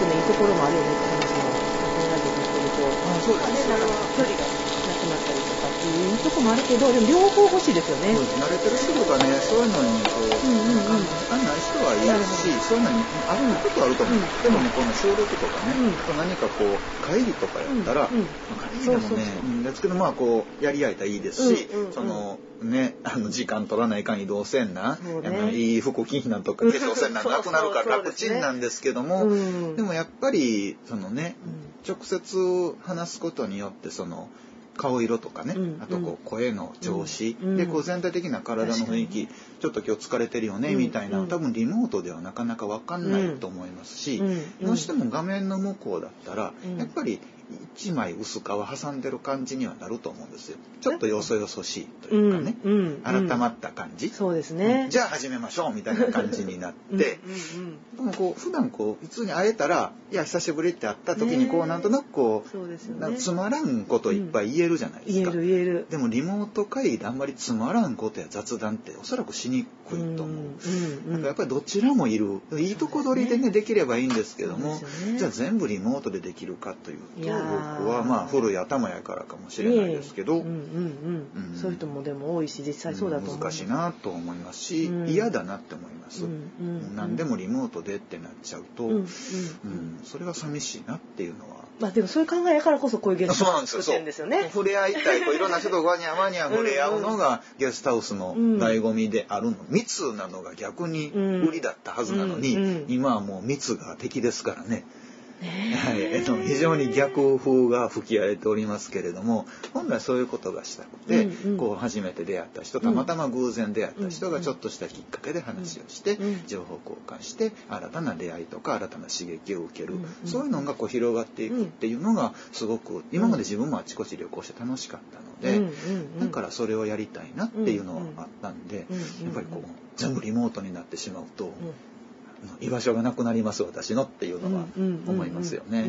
とねいいところもあるよねって話もラジオでしてるとあそうですまあねあの距離が。なくなったりとかっていうとこもあるけどでも両方欲しいですよね。慣れてる人とかねそういうのにこう、うんうんうん。あんない人はいいしそういうのにあることはあると思う、うん。でもねこの収録とかね、うん。あと何かこう会議とかやったら、うんうん。まあ会議でもねそうそうそう。うんですけどまあこうやり合えたらいいですし、うんうんうん。そのね あの時間取らないかん移動せんな、ね。いい服着んなんとか化粧せんなんな くなるから楽ちんなんですけども、うん。でもやっぱりそのねうん。直接話すことによってその顔色とかね、うんあとこう声の調子、うんでこう全体的な体の雰囲気ちょっと今日疲れてるよね、うんみたいなうん。多分リモートではなかなか分かんないと思いますし、うん。どうしても画面の向こうだったら、うん。やっぱり一枚薄皮挟んでる感じにはなると思うんですよ。ちょっとよそよそしいというかね、うんうん。改まった感じ、そうですね。じゃあ始めましょうみたいな感じになって。うんでもこう普段こう普通に会えたら「いや久しぶり」って会った時にこうなんとなくこうね。つまらんこといっぱい言えるじゃないですか。言える言える。でもリモート会議であんまりつまらんことや雑談っておそらくしにくいと思う。うんなんかやっぱりどちらもいるいいとこ取りでねできればいいんですけども、ね。じゃあ全部リモートでできるかというと僕はまあ古い頭やからかもしれないですけど、うんうんうんうんそういう人もでも多いし実際そうだと思う。難しいなと思いますし、うん嫌だなって思います。うんうん何でもリモートでってなっちゃうと、うんうんうんそれは寂しいなっていうのは。まあでもそういう考えやからこそこういうゲストそうなんですよ。作ってるんですよね。触れ合いたい、こういろんな人とワニャワニャ触れ合うのがゲストハウスの醍醐味であるの。密なのが逆に売りだったはずなのに、うんうん今はもう密が敵ですからね。ねはい、えっと、非常に逆風が吹き荒れておりますけれども本来そういうことがしたくて、うんうん。こう初めて出会った人たまたま偶然出会った人がちょっとしたきっかけで話をして、うん情報交換して新たな出会いとか新たな刺激を受ける、うんうん。そういうのがこう広がっていくっていうのがすごく今まで自分もあちこち旅行して楽しかったので、うんうんうん。だからそれをやりたいなっていうのはあったんで、うんうんやっぱりこう全部リモートになってしまうと。うん居場所がなくなります私のっていうのは思いますよね。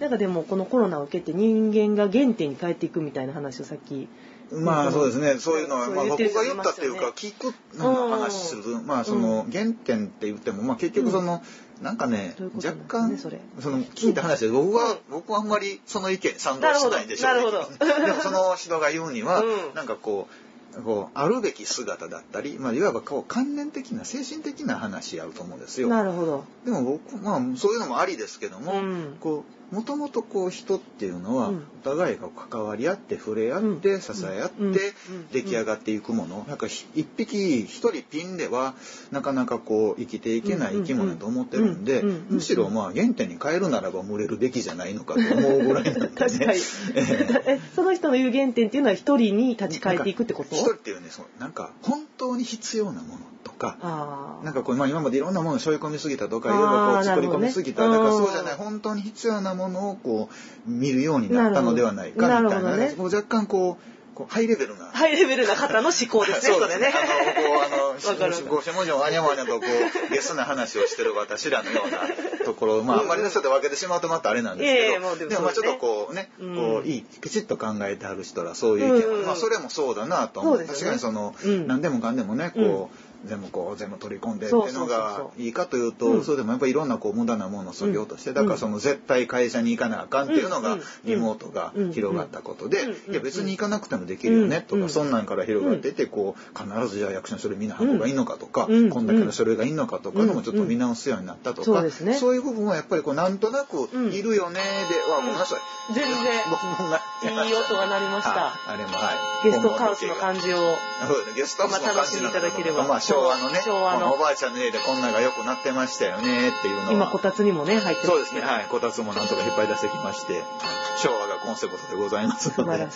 なんかでもこのコロナを受けて人間が原点に帰っていくみたいな話をさっきまあそうですね。そういうのは、まあ、僕が言ったっていうか聞くの話する。まあその原点って言ってもまあ結局その、なんかね若干その聞いた話で僕は、僕はあんまりその意見に賛同しないんでしょうなるほどなるほど。でもその人が言うには、うん。なんかこうこうあるべき姿だったり、まあ、いわばこう関連的な精神的な話あると思うんですよ。なるほど。でも僕まあそういうのもありですけども、うんこうもともとこう人っていうのは、うん。お互いが関わり合って触れ合って、うん。支え合って、出来上がっていくもの。なんかひ一匹一人ピンではなかなかこう生きていけない生き物だと思ってるんで、むしろまあ原点に変えるならば群れるべきじゃないのかと思うぐらいなんで、ね、確かに。えその人の言う原点っていうのは一人に立ち返っていくってこと？一人っていうねそうなんか本当に必要なものとか。なんかこう、まあ、今までいろんなものを背負い込みすぎたとかいろいろこう作り込みすぎた、だからそうじゃない本当に必要なものをこう見るようになったのではないかみたいなね。若干こうこうハイレベルな。ハイレベルな方の思考ですね、それね。あの、こう、あの、ごしもじょわにゃわにゃと、こう、ゲスな話をしてる私らのようなところ、まあ、あんまりね、ちょっと分けてしまうとまたあれなんですけど、でもでも、まあ、ちょっとこうね、うん。こう、いい、きちっと考えてある人ら、そういう意見、うん。まあ、それもそうだなと思う。ね。確かにその、うん。何でもかんでもね、こう、全部こう全部取り込んでっていうのがいいかというとうん。それでもやっぱりいろんなこう無駄なものを削ぎ落としてうん。だからその絶対会社に行かなあかんっていうのがうん。リモートが広がったことでうん。いや別に行かなくてもできるよねとうん。かそんなんから広がっていてこう必ずじゃあ役所の書類見な方がいいのかとかうん。こんだけの書類がいいのかとかのもちょっと見直すようになったとかそういう部分はやっぱりこうなんとなくいるよねではごめんなさい。全然いい音が鳴りました。あもはい。ゲストハウスの感じを。そうですね。ゲストハウスの感じなんだけどまあ楽しんでいただければ。まあ昭和のね昭和の。おばあちゃんの家でこんなが良くなってましたよねっていうのは。今、こたつにもね、入ってそうですねはい。こたつもなんとか引っ張り出してきまして昭和がコンセプトでございますので。あ、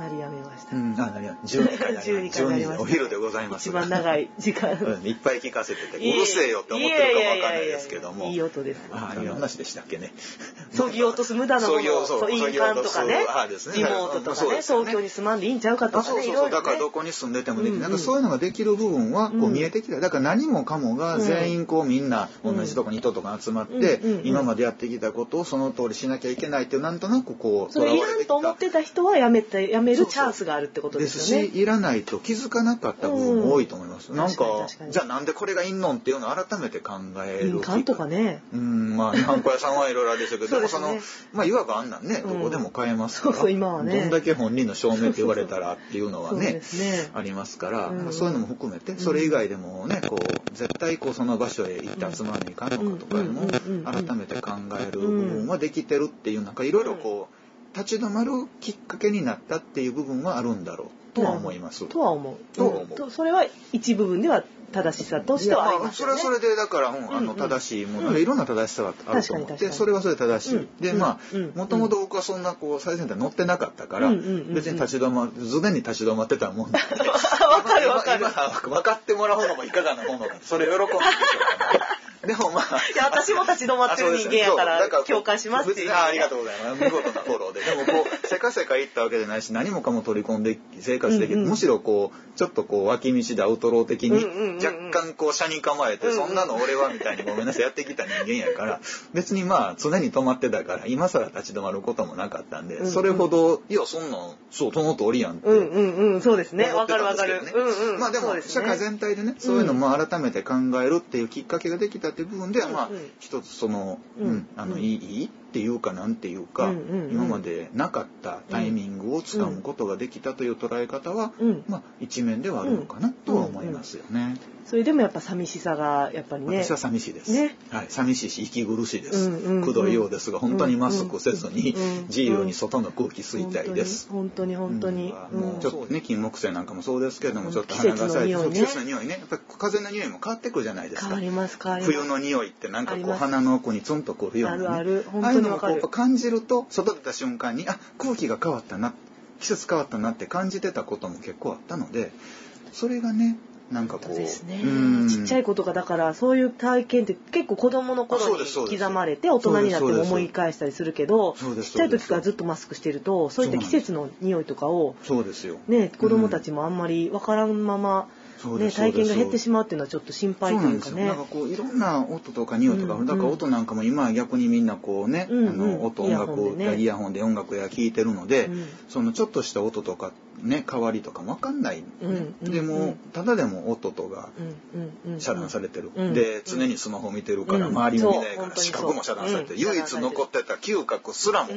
鳴りやめました。うん、あ、何や、12回なり12 回なりました。お昼でございます。一番長い時間。うんいっぱい聞かせてて、うるせえよって思ってるかもわかんないですけども。いい音です。ああ、いう話でしたっけね。そぎ落とす無駄なものそう印鑑とかね。リモートとかね東京に住まんでいいんちゃうかとあかそうそうだからどこに住んでてもできる、なんかそういうのができる部分はこうう見えてきただから何もかもが全員こうみんな同じとこに人とか集まって今までやってきたことをその通りしなきゃいけないっていうなんとなくこうそれいらんと思ってた人はやめてやめるチャンスがあるってことですよね。ですしいらないと気づかなかった部分も多いと思います。なんかじゃあなんでこれがいんのんっていうのを改めて考える。缶とかね。うんまあハンコ屋さんはいろいろあるでしょうけどでもそのまあいわばあんなんねどこでも買えますから。そう今はね。どんだけ本人の証明って言われたらっていうのはねありますから、そういうのも含めてそれ以外でもねこう絶対こうその場所へ行って集まるにいかんのかとかも改めて考える部分はできてるっていうなんかいろいろこう立ち止まるきっかけになったっていう部分はあるんだろうとは思います。とは思う。と思う。それは一部分では正しさとしてはありますよね。それはそれでだから、うん、あの正しいもの、いろんな正しさがあると思ってそれはそれで正しい。でまあもともと僕はそんなこう最先端乗ってなかったから別に立ち止まる常に立ち止まってたもんで。わかるわかる。分かってもらうのもいかがなものかそれ喜んで でもまあ。いや、私も立ち止まってる人間やから、共感しますっていう、あ。ありがとうございます。見事なフォローで。でもこう、せかせか行ったわけじゃないし、何もかも取り込んで生活できる。むしろこう、ちょっとこう、脇道でアウトロー的に、若干こう、車に構えて、そんなの俺はみたいにごめんなさい、やってきた人間やから、別にまあ、常に止まってたから、今更立ち止まることもなかったんで、それほど、いや、そんなん、そう、その通りやんって。うんうんうん、そうですね。わかるわかる。うんうん。まあでも、社会全体でね、そういうのも改めて考えるっていうきっかけができたっていう部分では、まあ、一つその、うん、あの、いいっていうかなんていうか、うんうんうん、今までなかったタイミングをつかむことができたという捉え方は、うん、まあ一面ではあるのかなとは思いますよね。それでもやっぱ寂しさがやっぱりね。私は寂しいです。ね、はい、寂しいし息苦しいです。くどいようですが本当にマスクせずに自由に外の空気吸いたいです。本当に本当に。もうちょっとね金木犀なんかもそうですけれどもちょっと花が咲いて季節の匂いね。やっぱり風の匂いも変わってくるじゃないですか。変わります変わります。冬の匂いってなんかこう鼻の奥にツンとくるような、ね、あるある。本当にわかる。感じると外出た瞬間にあ空気が変わったな季節変わったなって感じてたことも結構あったのでそれがねなんかこうですね、ちっちゃいことがだからそういう体験って結構子供の頃に刻まれて大人になっても思い返したりするけどちっちゃい時からずっとマスクしてるとそういった季節の匂いとかをそうですよ、ね、子供たちもあんまり分からんまま、ね、体験が減ってしまうっていうのはちょっと心配というかね。なんかこういろんな音とか匂いとか、うんうん、だから音なんかも今は逆にみんなこうね、うんうん、あの音音楽イヤホンで音楽や聴いてるので、うん、そのちょっとした音とかね変わりとかも分かんない、ねうんうん、でもただでも音とが遮断されてる、うん。うん、で常にスマホ見てるから、周りも見ないから視覚も遮断されてる、唯一残ってた嗅覚すらも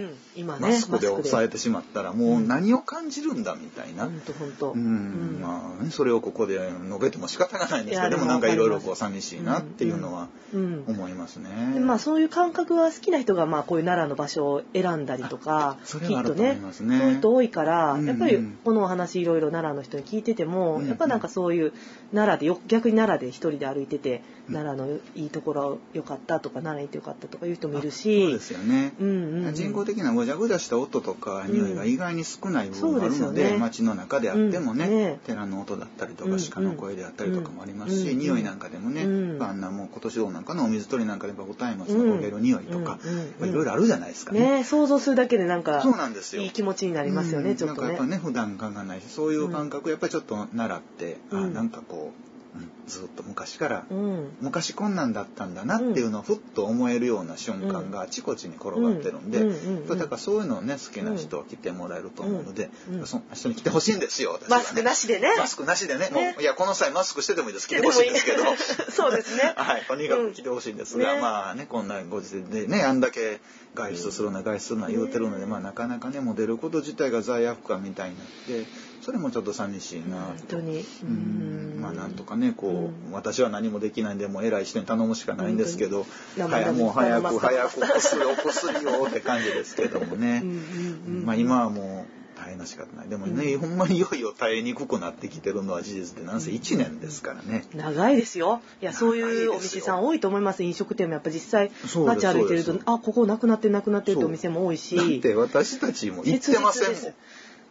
マスクで抑えてしまったらもう何を感じるんだみたいな、うんまあ、それをここで述べても仕方がないんですけどでもなんかいろいろこう寂しいなっていうのは思いますね。まあそういう感覚が好きな人がまあこういう奈良の場所を選んだりとかきっとねそういう人多いからやっぱりこのお話いろいろ奈良の人に聞いててもやっぱなんかそういう奈良でよ逆に奈良で一人で歩いてて奈良のいいところ良かったとか奈良に行ってよかったとかいう人もいるしそうですよね、うんうんうん、人工的なごちゃごちゃした音とか匂いが意外に少ない部分があるので,、でね、街の中であってもねうん。ね、寺の音だったりとか鹿の声であったりとかもありますし、うんうん、匂いなんかでもね、うん、あんなもう今年どうなんかのお水取りなんかで五体松の焦げる匂いとか、いろいろあるじゃないですかね、ね、想像するだけでなんかそうなんですよ。いい気持ちになりますよね、ちょっとね。なんかやっぱね普段考えないしそういう感覚やっぱりちょっと奈良って、あなんかこうずっと昔から、うん、昔こんなんだったんだなっていうのをふっと思えるような瞬間があちこちに転がってるんで、だからそういうのをね好きな人は来てもらえると思うので、その人に来てほしいんですよ、ね、マスクなしでね。マスクなしでね、ね、もういやこの際マスクしててもいいです。来てほしいんですけど。そうですね。はい。とにかく来てほしいんですが、まあねこんなご時世でねあんだけ外出するな外出するな言うてるので、まあなかなかねもう出ること自体が罪悪感みたいになってそれもちょっと寂しいな本当に。うん。まあなんとかねこう、私は何もできないんでもう偉い人に頼むしかないんですけど早もう早く早く薬お薬をって感じですけどもね。まあ今はもう大変な仕方ない。でもね、うん、ほんまにいよいよ耐えにくくなってきてるのは事実でなんせ1年ですからね。長いですよ。いやそういうお店さん多いと思います。飲食店もやっぱ実際街歩いてるとあここなくなってなくなってるってお店も多いし。だって私たちも行ってませんもん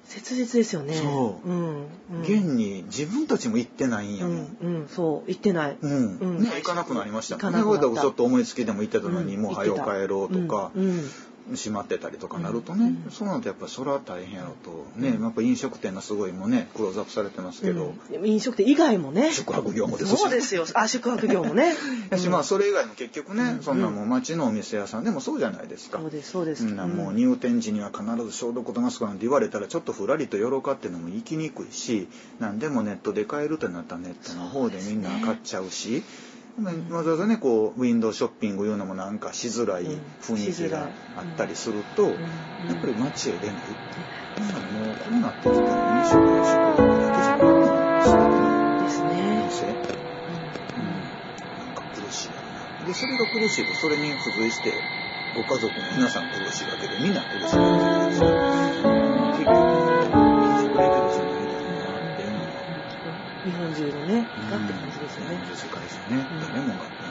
切実ですよね。そう。うん。現に自分たちも行ってないんやもん。うん、そう、行ってない。うん。行かなくなりました。行かなくなった。ちょっと思いつきでも行ってたのに、もう早う帰ろうとか。うん。閉まってたりとかなるとね、うん、そうなるとやっぱそれは大変やろと。ね、やっぱ飲食店がすごいもねクローズアップされてますけど、うん、飲食店以外もね。宿泊業もですそうですよ。あ宿泊業もね。やしまあそれ以外も結局ね、そんなもう町のお店屋さんでもそうじゃないですか。そうですそうです、うん、もう入店時には必ず消毒とマスクなんて言われたらちょっとふらりとよろかっていうのも行きにくいし何でもネットで買えるってなったらネットの方でみんな買っちゃうし。わざわざねこうウィンドウショッピングいうのもなんかしづらい雰囲気があったりすると、やっぱり街へ出ない、だからもうこうなってきたら飲食や宿泊だけじゃなくてですね。店、うん、なんか苦しいなでそれが苦しいとそれに付随してご家族の皆さん苦しいわけでみんな苦しいわけで。す結本中のね、だって感じですよね。世界中ね、誰もがって思いますよね。